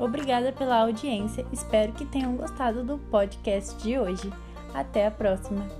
Obrigada pela audiência, espero que tenham gostado do podcast de hoje. Até a próxima!